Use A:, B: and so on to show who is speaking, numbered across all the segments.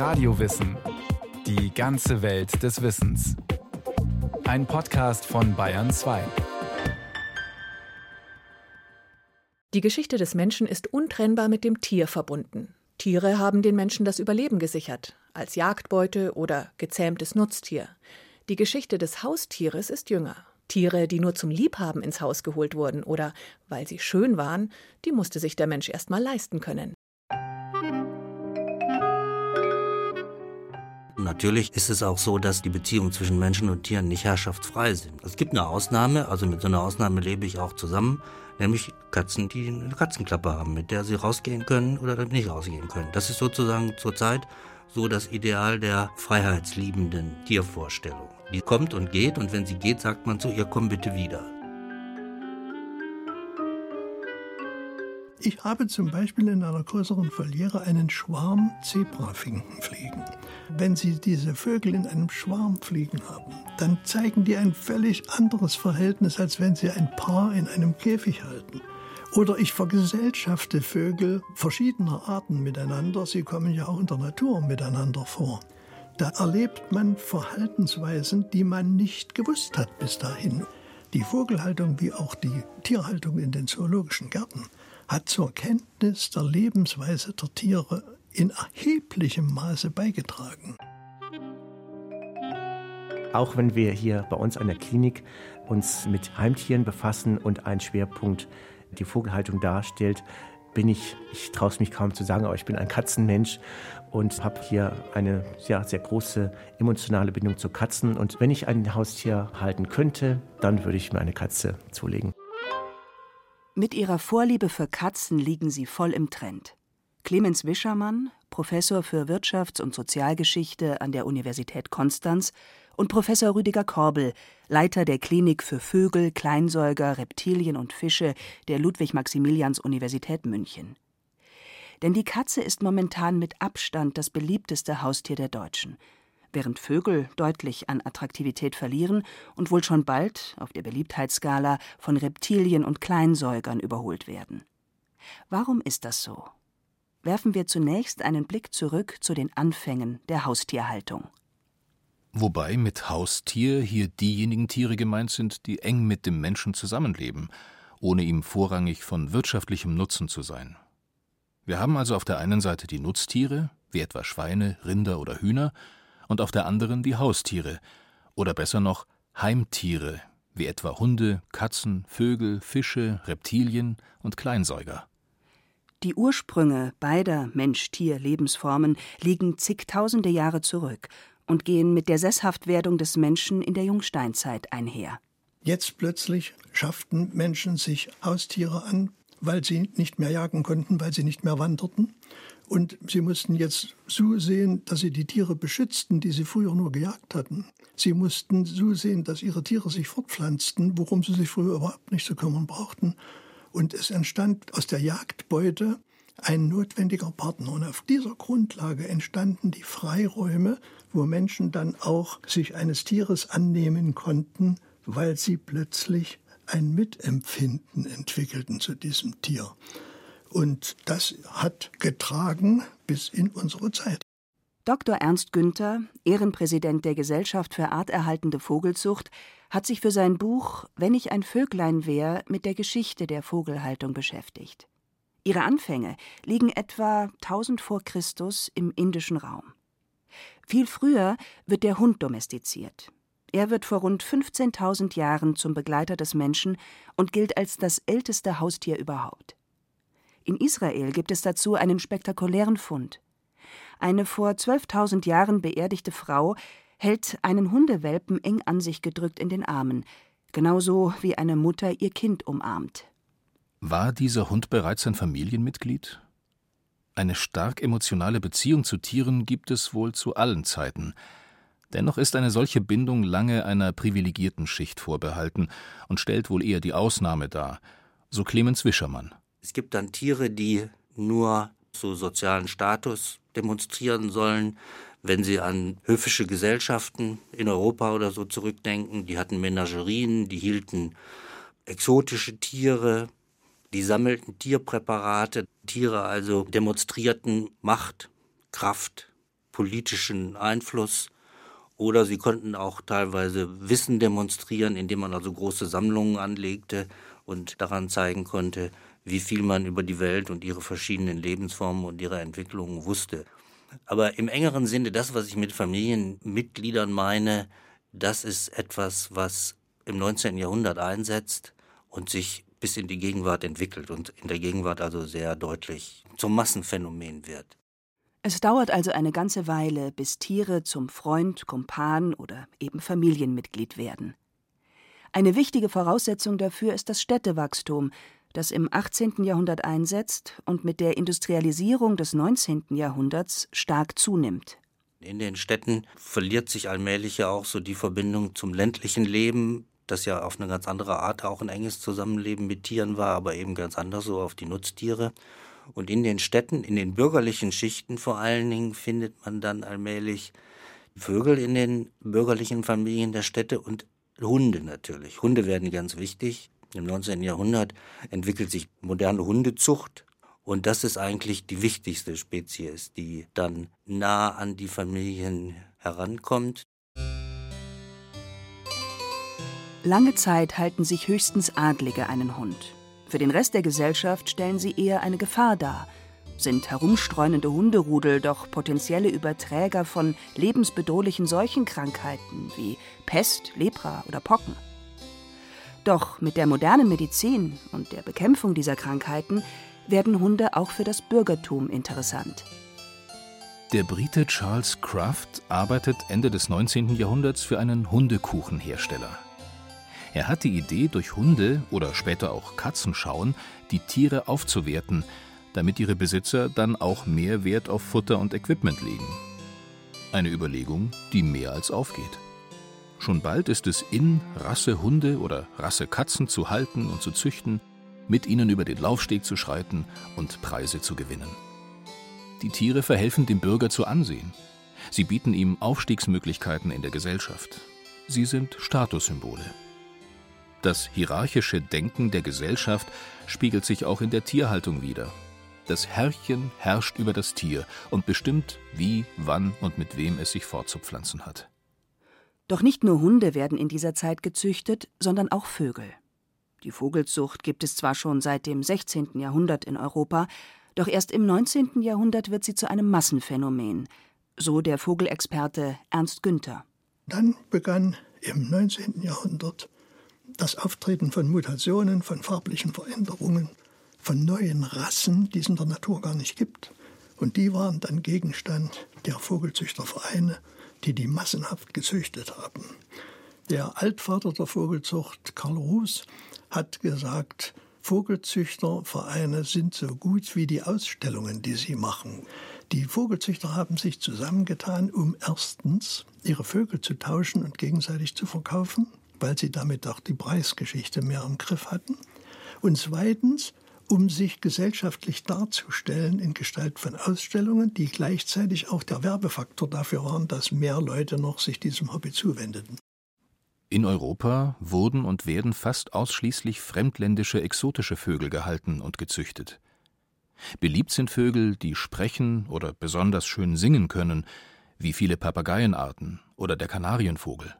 A: Radiowissen. Die ganze Welt des Wissens. Ein Podcast von Bayern 2.
B: Die Geschichte des Menschen ist untrennbar mit dem Tier verbunden. Tiere haben den Menschen das Überleben gesichert, als Jagdbeute oder gezähmtes Nutztier. Die Geschichte des Haustieres ist jünger. Tiere, die nur zum Liebhaben ins Haus geholt wurden oder weil sie schön waren, die musste sich der Mensch erst mal leisten können.
C: Natürlich ist es auch so, dass die Beziehungen zwischen Menschen und Tieren nicht herrschaftsfrei sind. Es gibt eine Ausnahme, also mit so einer Ausnahme lebe ich auch zusammen, nämlich Katzen, die eine Katzenklappe haben, mit der sie rausgehen können oder nicht rausgehen können. Das ist sozusagen zurzeit so das Ideal der freiheitsliebenden Tiervorstellung. Die kommt und geht und wenn sie geht, sagt man zu ihr, komm bitte wieder.
D: Ich habe zum Beispiel in einer größeren Voliere einen Schwarm Zebrafinken fliegen. Wenn Sie diese Vögel in einem Schwarm fliegen haben, dann zeigen die ein völlig anderes Verhältnis, als wenn Sie ein Paar in einem Käfig halten. Oder ich vergesellschafte Vögel verschiedener Arten miteinander. Sie kommen ja auch in der Natur miteinander vor. Da erlebt man Verhaltensweisen, die man nicht gewusst hat bis dahin. Die Vogelhaltung wie auch die Tierhaltung in den zoologischen Gärten hat zur Kenntnis der Lebensweise der Tiere in erheblichem Maße beigetragen.
E: Auch wenn wir hier bei uns an der Klinik uns mit Heimtieren befassen und ein Schwerpunkt die Vogelhaltung darstellt, bin ich, ich traue es mich kaum zu sagen, aber ich bin ein Katzenmensch und habe hier eine sehr, sehr große emotionale Bindung zu Katzen. Und wenn ich ein Haustier halten könnte, dann würde ich mir eine Katze zulegen.
F: Mit ihrer Vorliebe für Katzen liegen sie voll im Trend. Clemens Wischermann, Professor für Wirtschafts- und Sozialgeschichte an der Universität Konstanz, und Professor Rüdiger Korbel, Leiter der Klinik für Vögel, Kleinsäuger, Reptilien und Fische der Ludwig-Maximilians-Universität München. Denn die Katze ist momentan mit Abstand das beliebteste Haustier der Deutschen während Vögel deutlich an Attraktivität verlieren und wohl schon bald auf der Beliebtheitsskala von Reptilien und Kleinsäugern überholt werden. Warum ist das so? Werfen wir zunächst einen Blick zurück zu den Anfängen der Haustierhaltung.
G: Wobei mit Haustier hier diejenigen Tiere gemeint sind, die eng mit dem Menschen zusammenleben, ohne ihm vorrangig von wirtschaftlichem Nutzen zu sein. Wir haben also auf der einen Seite die Nutztiere, wie etwa Schweine, Rinder oder Hühner, und auf der anderen die Haustiere oder besser noch Heimtiere, wie etwa Hunde, Katzen, Vögel, Fische, Reptilien und Kleinsäuger.
F: Die Ursprünge beider Mensch-Tier-Lebensformen liegen zigtausende Jahre zurück und gehen mit der Sesshaftwerdung des Menschen in der Jungsteinzeit einher.
D: Jetzt plötzlich schafften Menschen sich Haustiere an, weil sie nicht mehr jagen konnten, weil sie nicht mehr wanderten. Und sie mussten jetzt zusehen, dass sie die Tiere beschützten, die sie früher nur gejagt hatten. Sie mussten zusehen, dass ihre Tiere sich fortpflanzten, worum sie sich früher überhaupt nicht zu kümmern brauchten. Und es entstand aus der Jagdbeute ein notwendiger Partner. Und auf dieser Grundlage entstanden die Freiräume, wo Menschen dann auch sich eines Tieres annehmen konnten, weil sie plötzlich ein Mitempfinden entwickelten zu diesem Tier. Und das hat getragen bis in unsere Zeit.
F: Dr. Ernst Günther, Ehrenpräsident der Gesellschaft für arterhaltende Vogelzucht, hat sich für sein Buch Wenn ich ein Vöglein wär mit der Geschichte der Vogelhaltung beschäftigt. Ihre Anfänge liegen etwa 1000 vor Christus im indischen Raum. Viel früher wird der Hund domestiziert. Er wird vor rund 15.000 Jahren zum Begleiter des Menschen und gilt als das älteste Haustier überhaupt. In Israel gibt es dazu einen spektakulären Fund. Eine vor 12.000 Jahren beerdigte Frau hält einen Hundewelpen eng an sich gedrückt in den Armen, genauso wie eine Mutter ihr Kind umarmt.
G: War dieser Hund bereits ein Familienmitglied? Eine stark emotionale Beziehung zu Tieren gibt es wohl zu allen Zeiten. Dennoch ist eine solche Bindung lange einer privilegierten Schicht vorbehalten und stellt wohl eher die Ausnahme dar, so Clemens Wischermann.
C: Es gibt dann Tiere, die nur so sozialen Status demonstrieren sollen. Wenn Sie an höfische Gesellschaften in Europa oder so zurückdenken, die hatten Menagerien, die hielten exotische Tiere, die sammelten Tierpräparate. Tiere also demonstrierten Macht, Kraft, politischen Einfluss oder sie konnten auch teilweise Wissen demonstrieren, indem man also große Sammlungen anlegte und daran zeigen konnte, wie viel man über die Welt und ihre verschiedenen Lebensformen und ihre Entwicklungen wusste. Aber im engeren Sinne, das, was ich mit Familienmitgliedern meine, das ist etwas, was im 19. Jahrhundert einsetzt und sich bis in die Gegenwart entwickelt und in der Gegenwart also sehr deutlich zum Massenphänomen wird.
F: Es dauert also eine ganze Weile, bis Tiere zum Freund, Kumpan oder eben Familienmitglied werden. Eine wichtige Voraussetzung dafür ist das Städtewachstum, das im 18. Jahrhundert einsetzt und mit der Industrialisierung des 19. Jahrhunderts stark zunimmt.
C: In den Städten verliert sich allmählich ja auch so die Verbindung zum ländlichen Leben, das ja auf eine ganz andere Art auch ein enges Zusammenleben mit Tieren war, aber eben ganz anders so auf die Nutztiere. Und in den Städten, in den bürgerlichen Schichten vor allen Dingen, findet man dann allmählich Vögel in den bürgerlichen Familien der Städte und Hunde natürlich. Hunde werden ganz wichtig. Im 19. Jahrhundert entwickelt sich moderne Hundezucht. Und das ist eigentlich die wichtigste Spezies, die dann nah an die Familien herankommt.
F: Lange Zeit halten sich höchstens Adlige einen Hund. Für den Rest der Gesellschaft stellen sie eher eine Gefahr dar. Sind herumstreunende Hunderudel doch potenzielle Überträger von lebensbedrohlichen Seuchenkrankheiten wie Pest, Lepra oder Pocken? Doch mit der modernen Medizin und der Bekämpfung dieser Krankheiten werden Hunde auch für das Bürgertum interessant.
G: Der Brite Charles Craft arbeitet Ende des 19. Jahrhunderts für einen Hundekuchenhersteller. Er hat die Idee, durch Hunde oder später auch Katzenschauen die Tiere aufzuwerten, damit ihre Besitzer dann auch mehr Wert auf Futter und Equipment legen. Eine Überlegung, die mehr als aufgeht. Schon bald ist es in, Rasse Hunde oder Rasse Katzen zu halten und zu züchten, mit ihnen über den Laufsteg zu schreiten und Preise zu gewinnen. Die Tiere verhelfen dem Bürger zu Ansehen. Sie bieten ihm Aufstiegsmöglichkeiten in der Gesellschaft. Sie sind Statussymbole. Das hierarchische Denken der Gesellschaft spiegelt sich auch in der Tierhaltung wider. Das Herrchen herrscht über das Tier und bestimmt, wie, wann und mit wem es sich fortzupflanzen hat.
F: Doch nicht nur Hunde werden in dieser Zeit gezüchtet, sondern auch Vögel. Die Vogelzucht gibt es zwar schon seit dem 16. Jahrhundert in Europa, doch erst im 19. Jahrhundert wird sie zu einem Massenphänomen, so der Vogelexperte Ernst Günther.
D: Dann begann im 19. Jahrhundert das Auftreten von Mutationen, von farblichen Veränderungen, von neuen Rassen, die es in der Natur gar nicht gibt. Und die waren dann Gegenstand der Vogelzüchtervereine, die die massenhaft gezüchtet haben. Der Altvater der Vogelzucht, Karl Ruß, hat gesagt, Vogelzüchtervereine sind so gut wie die Ausstellungen, die sie machen. Die Vogelzüchter haben sich zusammengetan, um erstens ihre Vögel zu tauschen und gegenseitig zu verkaufen weil sie damit auch die Preisgeschichte mehr im Griff hatten. Und zweitens, um sich gesellschaftlich darzustellen in Gestalt von Ausstellungen, die gleichzeitig auch der Werbefaktor dafür waren, dass mehr Leute noch sich diesem Hobby zuwendeten.
G: In Europa wurden und werden fast ausschließlich fremdländische exotische Vögel gehalten und gezüchtet. Beliebt sind Vögel, die sprechen oder besonders schön singen können, wie viele Papageienarten oder der Kanarienvogel.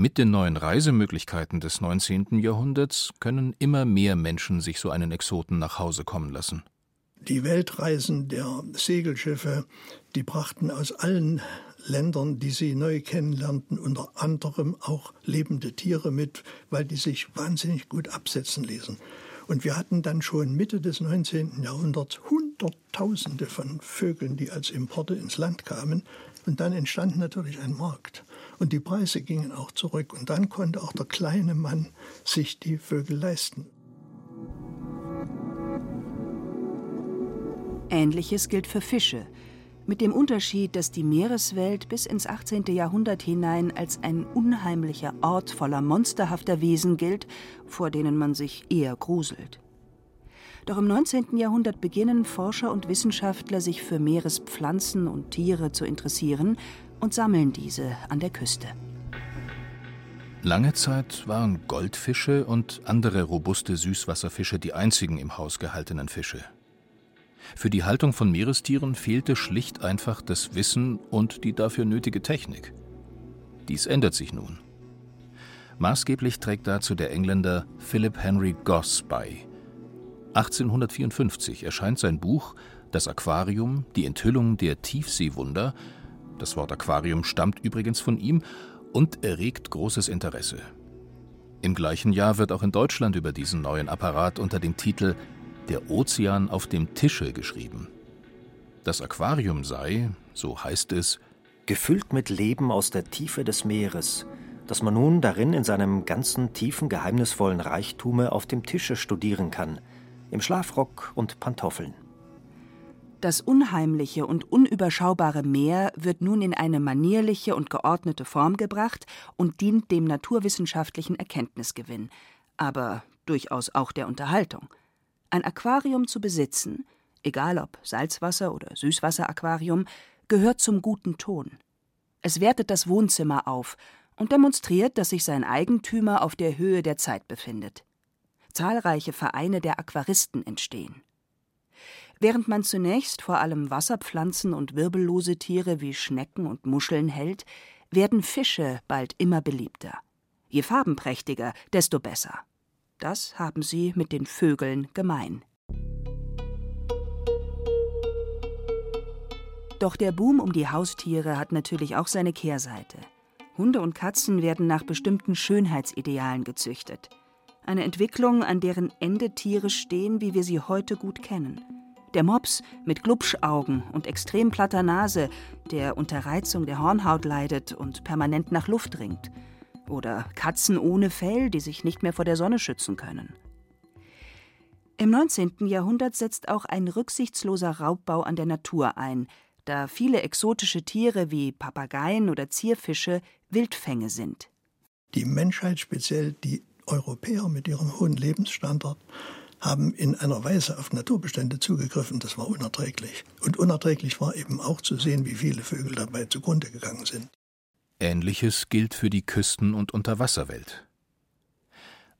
G: Mit den neuen Reisemöglichkeiten des 19. Jahrhunderts können immer mehr Menschen sich so einen Exoten nach Hause kommen lassen.
D: Die Weltreisen der Segelschiffe, die brachten aus allen Ländern, die sie neu kennenlernten, unter anderem auch lebende Tiere mit, weil die sich wahnsinnig gut absetzen ließen. Und wir hatten dann schon Mitte des 19. Jahrhunderts Hunderttausende von Vögeln, die als Importe ins Land kamen. Und dann entstand natürlich ein Markt. Und die Preise gingen auch zurück. Und dann konnte auch der kleine Mann sich die Vögel leisten.
F: Ähnliches gilt für Fische. Mit dem Unterschied, dass die Meereswelt bis ins 18. Jahrhundert hinein als ein unheimlicher Ort voller monsterhafter Wesen gilt, vor denen man sich eher gruselt. Doch im 19. Jahrhundert beginnen Forscher und Wissenschaftler sich für Meerespflanzen und Tiere zu interessieren und sammeln diese an der Küste.
G: Lange Zeit waren Goldfische und andere robuste Süßwasserfische die einzigen im Haus gehaltenen Fische. Für die Haltung von Meerestieren fehlte schlicht einfach das Wissen und die dafür nötige Technik. Dies ändert sich nun. Maßgeblich trägt dazu der Engländer Philip Henry Goss bei. 1854 erscheint sein Buch Das Aquarium, die Enthüllung der Tiefseewunder. Das Wort Aquarium stammt übrigens von ihm und erregt großes Interesse. Im gleichen Jahr wird auch in Deutschland über diesen neuen Apparat unter dem Titel Der Ozean auf dem Tische geschrieben. Das Aquarium sei, so heißt es,
H: gefüllt mit Leben aus der Tiefe des Meeres, das man nun darin in seinem ganzen tiefen, geheimnisvollen Reichtume auf dem Tische studieren kann, im Schlafrock und Pantoffeln.
F: Das unheimliche und unüberschaubare Meer wird nun in eine manierliche und geordnete Form gebracht und dient dem naturwissenschaftlichen Erkenntnisgewinn, aber durchaus auch der Unterhaltung. Ein Aquarium zu besitzen, egal ob Salzwasser- oder Süßwasseraquarium, gehört zum guten Ton. Es wertet das Wohnzimmer auf und demonstriert, dass sich sein Eigentümer auf der Höhe der Zeit befindet. Zahlreiche Vereine der Aquaristen entstehen. Während man zunächst vor allem Wasserpflanzen und wirbellose Tiere wie Schnecken und Muscheln hält, werden Fische bald immer beliebter. Je farbenprächtiger, desto besser. Das haben sie mit den Vögeln gemein. Doch der Boom um die Haustiere hat natürlich auch seine Kehrseite. Hunde und Katzen werden nach bestimmten Schönheitsidealen gezüchtet. Eine Entwicklung, an deren Ende Tiere stehen, wie wir sie heute gut kennen. Der Mops mit Glubschaugen und extrem platter Nase, der unter Reizung der Hornhaut leidet und permanent nach Luft ringt. Oder Katzen ohne Fell, die sich nicht mehr vor der Sonne schützen können. Im 19. Jahrhundert setzt auch ein rücksichtsloser Raubbau an der Natur ein, da viele exotische Tiere wie Papageien oder Zierfische Wildfänge sind.
D: Die Menschheit, speziell die Europäer mit ihrem hohen Lebensstandard, haben in einer Weise auf Naturbestände zugegriffen, das war unerträglich. Und unerträglich war eben auch zu sehen, wie viele Vögel dabei zugrunde gegangen sind.
G: Ähnliches gilt für die Küsten- und Unterwasserwelt.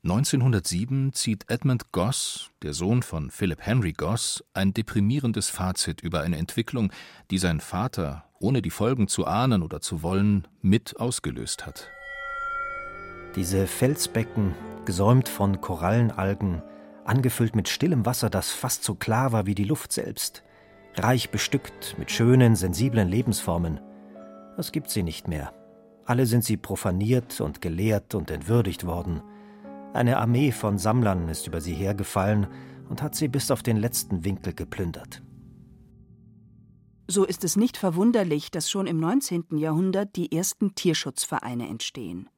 G: 1907 zieht Edmund Goss, der Sohn von Philip Henry Goss, ein deprimierendes Fazit über eine Entwicklung, die sein Vater, ohne die Folgen zu ahnen oder zu wollen, mit ausgelöst hat.
H: Diese Felsbecken, gesäumt von Korallenalgen, angefüllt mit stillem Wasser, das fast so klar war wie die Luft selbst, reich bestückt mit schönen, sensiblen Lebensformen. Das gibt sie nicht mehr. Alle sind sie profaniert und gelehrt und entwürdigt worden. Eine Armee von Sammlern ist über sie hergefallen und hat sie bis auf den letzten Winkel geplündert.
F: So ist es nicht verwunderlich, dass schon im 19. Jahrhundert die ersten Tierschutzvereine entstehen.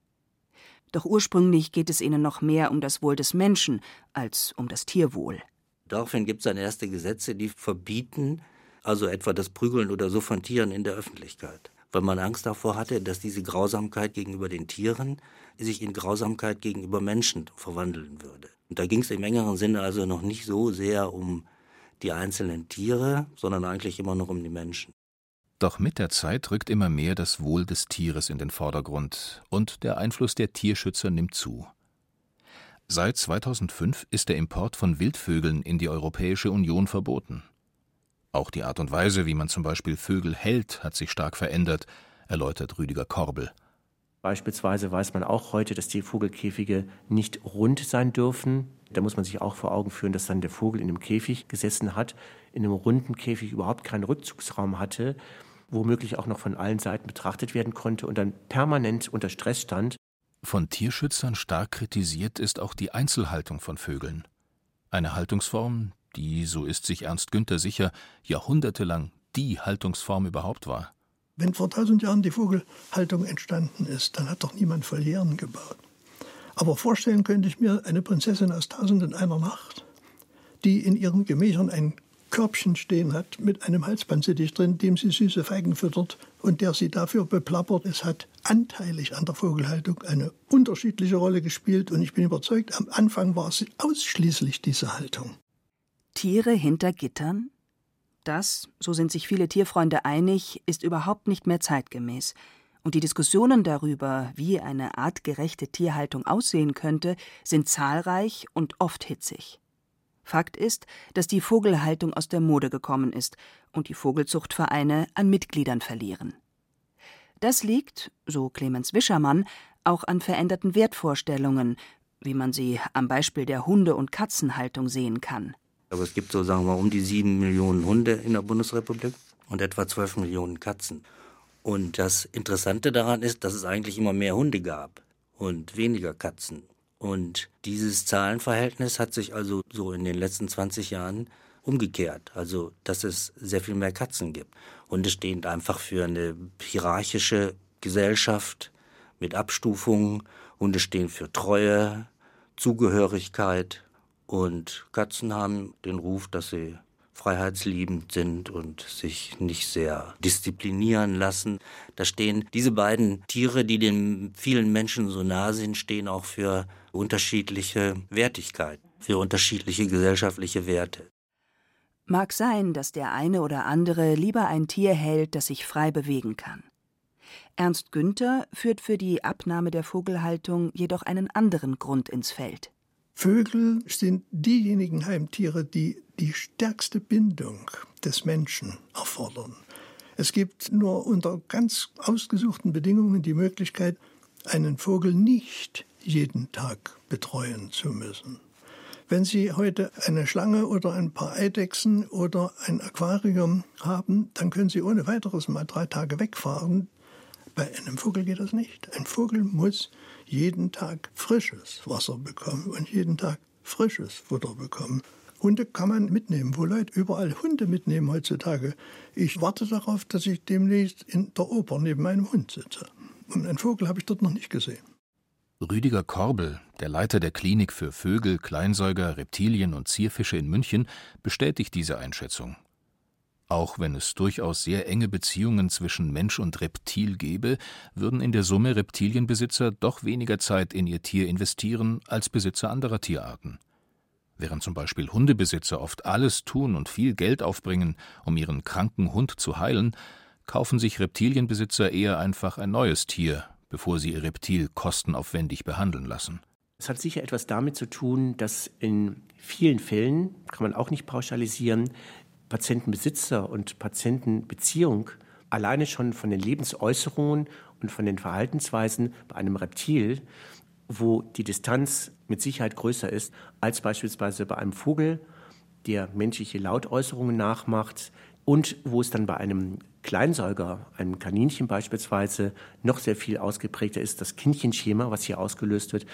F: Doch ursprünglich geht es ihnen noch mehr um das Wohl des Menschen als um das Tierwohl.
C: Daraufhin gibt es dann erste Gesetze, die verbieten, also etwa das Prügeln oder so von Tieren in der Öffentlichkeit, weil man Angst davor hatte, dass diese Grausamkeit gegenüber den Tieren sich in Grausamkeit gegenüber Menschen verwandeln würde. Und da ging es im engeren Sinne also noch nicht so sehr um die einzelnen Tiere, sondern eigentlich immer noch um die Menschen.
G: Doch mit der Zeit rückt immer mehr das Wohl des Tieres in den Vordergrund und der Einfluss der Tierschützer nimmt zu. Seit 2005 ist der Import von Wildvögeln in die Europäische Union verboten. Auch die Art und Weise, wie man zum Beispiel Vögel hält, hat sich stark verändert, erläutert Rüdiger Korbel.
E: Beispielsweise weiß man auch heute, dass die Vogelkäfige nicht rund sein dürfen. Da muss man sich auch vor Augen führen, dass dann der Vogel in einem Käfig gesessen hat, in einem runden Käfig überhaupt keinen Rückzugsraum hatte womöglich auch noch von allen Seiten betrachtet werden konnte und dann permanent unter Stress stand.
G: Von Tierschützern stark kritisiert ist auch die Einzelhaltung von Vögeln. Eine Haltungsform, die, so ist sich Ernst Günther sicher, jahrhundertelang die Haltungsform überhaupt war.
D: Wenn vor tausend Jahren die Vogelhaltung entstanden ist, dann hat doch niemand Volieren gebaut. Aber vorstellen könnte ich mir eine Prinzessin aus Tausend und einer Nacht, die in ihren Gemächern ein Körbchen stehen hat mit einem Halsbandsittich drin, dem sie süße Feigen füttert und der sie dafür beplappert. Es hat anteilig an der Vogelhaltung eine unterschiedliche Rolle gespielt und ich bin überzeugt, am Anfang war es ausschließlich diese Haltung.
F: Tiere hinter Gittern? Das, so sind sich viele Tierfreunde einig, ist überhaupt nicht mehr zeitgemäß. Und die Diskussionen darüber, wie eine artgerechte Tierhaltung aussehen könnte, sind zahlreich und oft hitzig. Fakt ist, dass die Vogelhaltung aus der Mode gekommen ist und die Vogelzuchtvereine an Mitgliedern verlieren. Das liegt, so Clemens Wischermann, auch an veränderten Wertvorstellungen, wie man sie am Beispiel der Hunde- und Katzenhaltung sehen kann.
C: Aber es gibt so, sagen wir, um die sieben Millionen Hunde in der Bundesrepublik und etwa zwölf Millionen Katzen. Und das Interessante daran ist, dass es eigentlich immer mehr Hunde gab und weniger Katzen. Und dieses Zahlenverhältnis hat sich also so in den letzten 20 Jahren umgekehrt. Also, dass es sehr viel mehr Katzen gibt. Hunde stehen einfach für eine hierarchische Gesellschaft mit Abstufungen. Hunde stehen für Treue, Zugehörigkeit. Und Katzen haben den Ruf, dass sie freiheitsliebend sind und sich nicht sehr disziplinieren lassen. Da stehen diese beiden Tiere, die den vielen Menschen so nah sind, stehen auch für unterschiedliche Wertigkeit, für unterschiedliche gesellschaftliche Werte.
F: Mag sein, dass der eine oder andere lieber ein Tier hält, das sich frei bewegen kann. Ernst Günther führt für die Abnahme der Vogelhaltung jedoch einen anderen Grund ins Feld.
D: Vögel sind diejenigen Heimtiere, die die stärkste Bindung des Menschen erfordern. Es gibt nur unter ganz ausgesuchten Bedingungen die Möglichkeit, einen Vogel nicht jeden Tag betreuen zu müssen. Wenn Sie heute eine Schlange oder ein paar Eidechsen oder ein Aquarium haben, dann können Sie ohne weiteres mal drei Tage wegfahren. Bei einem Vogel geht das nicht. Ein Vogel muss jeden Tag frisches Wasser bekommen und jeden Tag frisches Futter bekommen. Hunde kann man mitnehmen, wo Leute überall Hunde mitnehmen heutzutage. Ich warte darauf, dass ich demnächst in der Oper neben einem Hund sitze. Und einen Vogel habe ich dort noch nicht gesehen.
G: Rüdiger Korbel, der Leiter der Klinik für Vögel, Kleinsäuger, Reptilien und Zierfische in München, bestätigt diese Einschätzung. Auch wenn es durchaus sehr enge Beziehungen zwischen Mensch und Reptil gäbe, würden in der Summe Reptilienbesitzer doch weniger Zeit in ihr Tier investieren als Besitzer anderer Tierarten. Während zum Beispiel Hundebesitzer oft alles tun und viel Geld aufbringen, um ihren kranken Hund zu heilen, kaufen sich Reptilienbesitzer eher einfach ein neues Tier, bevor sie ihr Reptil kostenaufwendig behandeln lassen.
E: Es hat sicher etwas damit zu tun, dass in vielen Fällen, kann man auch nicht pauschalisieren, Patientenbesitzer und Patientenbeziehung alleine schon von den Lebensäußerungen und von den Verhaltensweisen bei einem Reptil, wo die Distanz mit Sicherheit größer ist als beispielsweise bei einem Vogel, der menschliche Lautäußerungen nachmacht und wo es dann bei einem Kleinsäuger, einem Kaninchen beispielsweise, noch sehr viel ausgeprägter ist, das Kindchenschema, was hier ausgelöst wird.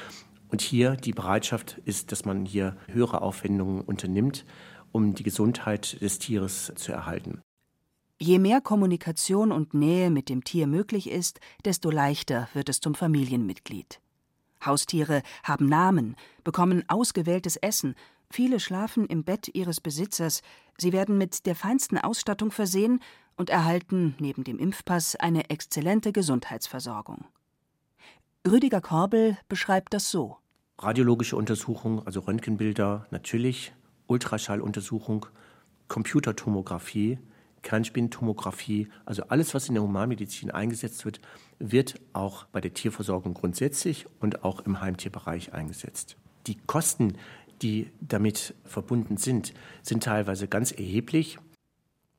E: Und hier die Bereitschaft ist, dass man hier höhere Aufwendungen unternimmt, um die Gesundheit des Tieres zu erhalten.
F: Je mehr Kommunikation und Nähe mit dem Tier möglich ist, desto leichter wird es zum Familienmitglied. Haustiere haben Namen, bekommen ausgewähltes Essen, viele schlafen im Bett ihres Besitzers, sie werden mit der feinsten Ausstattung versehen und erhalten neben dem Impfpass eine exzellente Gesundheitsversorgung. Rüdiger Korbel beschreibt das so.
E: Radiologische Untersuchung, also Röntgenbilder, natürlich, Ultraschalluntersuchung, Computertomographie, Kernspintomographie, also alles, was in der Humanmedizin eingesetzt wird, wird auch bei der Tierversorgung grundsätzlich und auch im Heimtierbereich eingesetzt. Die Kosten, die damit verbunden sind, sind teilweise ganz erheblich.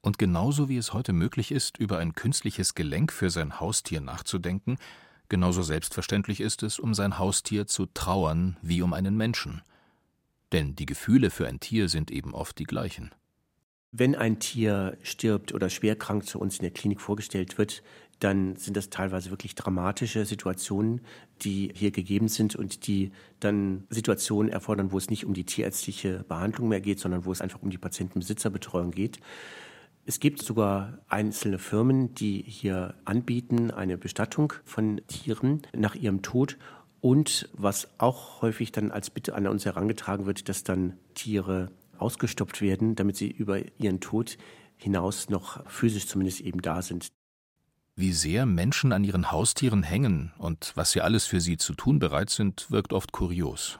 G: Und genauso wie es heute möglich ist, über ein künstliches Gelenk für sein Haustier nachzudenken, genauso selbstverständlich ist es, um sein Haustier zu trauern wie um einen Menschen. Denn die Gefühle für ein Tier sind eben oft die gleichen.
E: Wenn ein Tier stirbt oder schwer krank zu uns in der Klinik vorgestellt wird, dann sind das teilweise wirklich dramatische Situationen, die hier gegeben sind und die dann Situationen erfordern, wo es nicht um die tierärztliche Behandlung mehr geht, sondern wo es einfach um die Patientenbesitzerbetreuung geht. Es gibt sogar einzelne Firmen, die hier anbieten eine Bestattung von Tieren nach ihrem Tod. Und was auch häufig dann als Bitte an uns herangetragen wird, dass dann Tiere ausgestopft werden, damit sie über ihren Tod hinaus noch physisch zumindest eben da sind.
G: Wie sehr Menschen an ihren Haustieren hängen und was sie alles für sie zu tun bereit sind, wirkt oft kurios.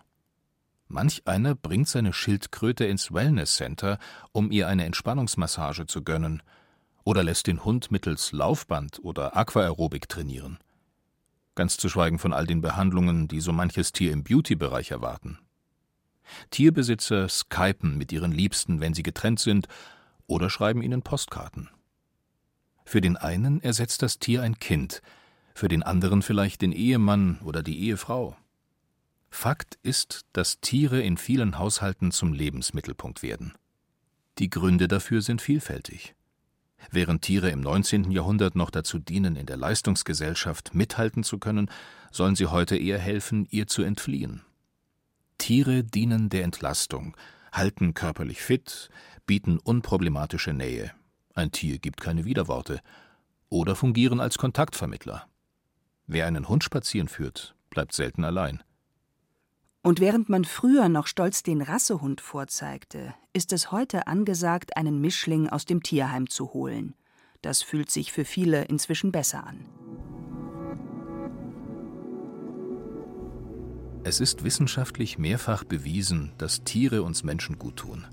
G: Manch einer bringt seine Schildkröte ins Wellness Center, um ihr eine Entspannungsmassage zu gönnen, oder lässt den Hund mittels Laufband oder Aquaerobik trainieren. Ganz zu schweigen von all den Behandlungen, die so manches Tier im Beauty-Bereich erwarten. Tierbesitzer skypen mit ihren Liebsten, wenn sie getrennt sind, oder schreiben ihnen Postkarten. Für den einen ersetzt das Tier ein Kind, für den anderen vielleicht den Ehemann oder die Ehefrau. Fakt ist, dass Tiere in vielen Haushalten zum Lebensmittelpunkt werden. Die Gründe dafür sind vielfältig. Während Tiere im 19. Jahrhundert noch dazu dienen, in der Leistungsgesellschaft mithalten zu können, sollen sie heute eher helfen, ihr zu entfliehen. Tiere dienen der Entlastung, halten körperlich fit, bieten unproblematische Nähe. Ein Tier gibt keine Widerworte. Oder fungieren als Kontaktvermittler. Wer einen Hund spazieren führt, bleibt selten allein.
F: Und während man früher noch stolz den Rassehund vorzeigte, ist es heute angesagt, einen Mischling aus dem Tierheim zu holen. Das fühlt sich für viele inzwischen besser an.
G: Es ist wissenschaftlich mehrfach bewiesen, dass Tiere uns Menschen gut tun.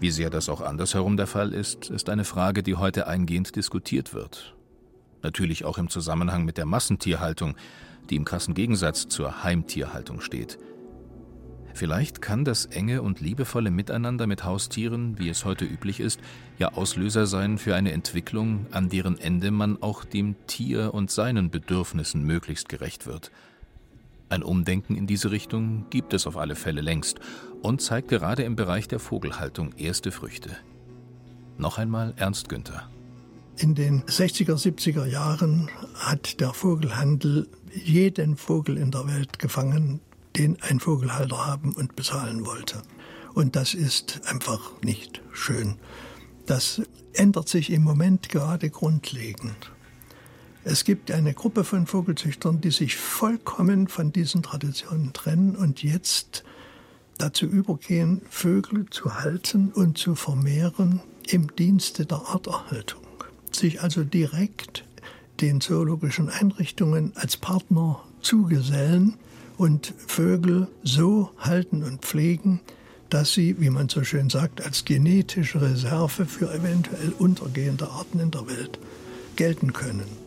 G: Wie sehr das auch andersherum der Fall ist, ist eine Frage, die heute eingehend diskutiert wird. Natürlich auch im Zusammenhang mit der Massentierhaltung, die im krassen Gegensatz zur Heimtierhaltung steht. Vielleicht kann das enge und liebevolle Miteinander mit Haustieren, wie es heute üblich ist, ja Auslöser sein für eine Entwicklung, an deren Ende man auch dem Tier und seinen Bedürfnissen möglichst gerecht wird. Ein Umdenken in diese Richtung gibt es auf alle Fälle längst und zeigt gerade im Bereich der Vogelhaltung erste Früchte. Noch einmal Ernst Günther.
D: In den 60er, 70er Jahren hat der Vogelhandel jeden Vogel in der Welt gefangen, den ein Vogelhalter haben und bezahlen wollte. Und das ist einfach nicht schön. Das ändert sich im Moment gerade grundlegend. Es gibt eine Gruppe von Vogelzüchtern, die sich vollkommen von diesen Traditionen trennen und jetzt dazu übergehen, Vögel zu halten und zu vermehren im Dienste der Arterhaltung sich also direkt den zoologischen Einrichtungen als Partner zugesellen und Vögel so halten und pflegen, dass sie, wie man so schön sagt, als genetische Reserve für eventuell untergehende Arten in der Welt gelten können.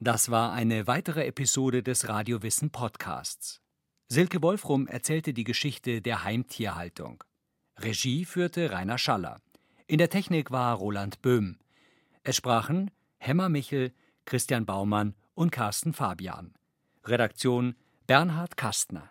I: Das war eine weitere Episode des Radiowissen Podcasts. Silke Wolfrum erzählte die Geschichte der Heimtierhaltung. Regie führte Rainer Schaller. In der Technik war Roland Böhm. Es sprachen Hemmer Michel, Christian Baumann und Carsten Fabian. Redaktion Bernhard Kastner.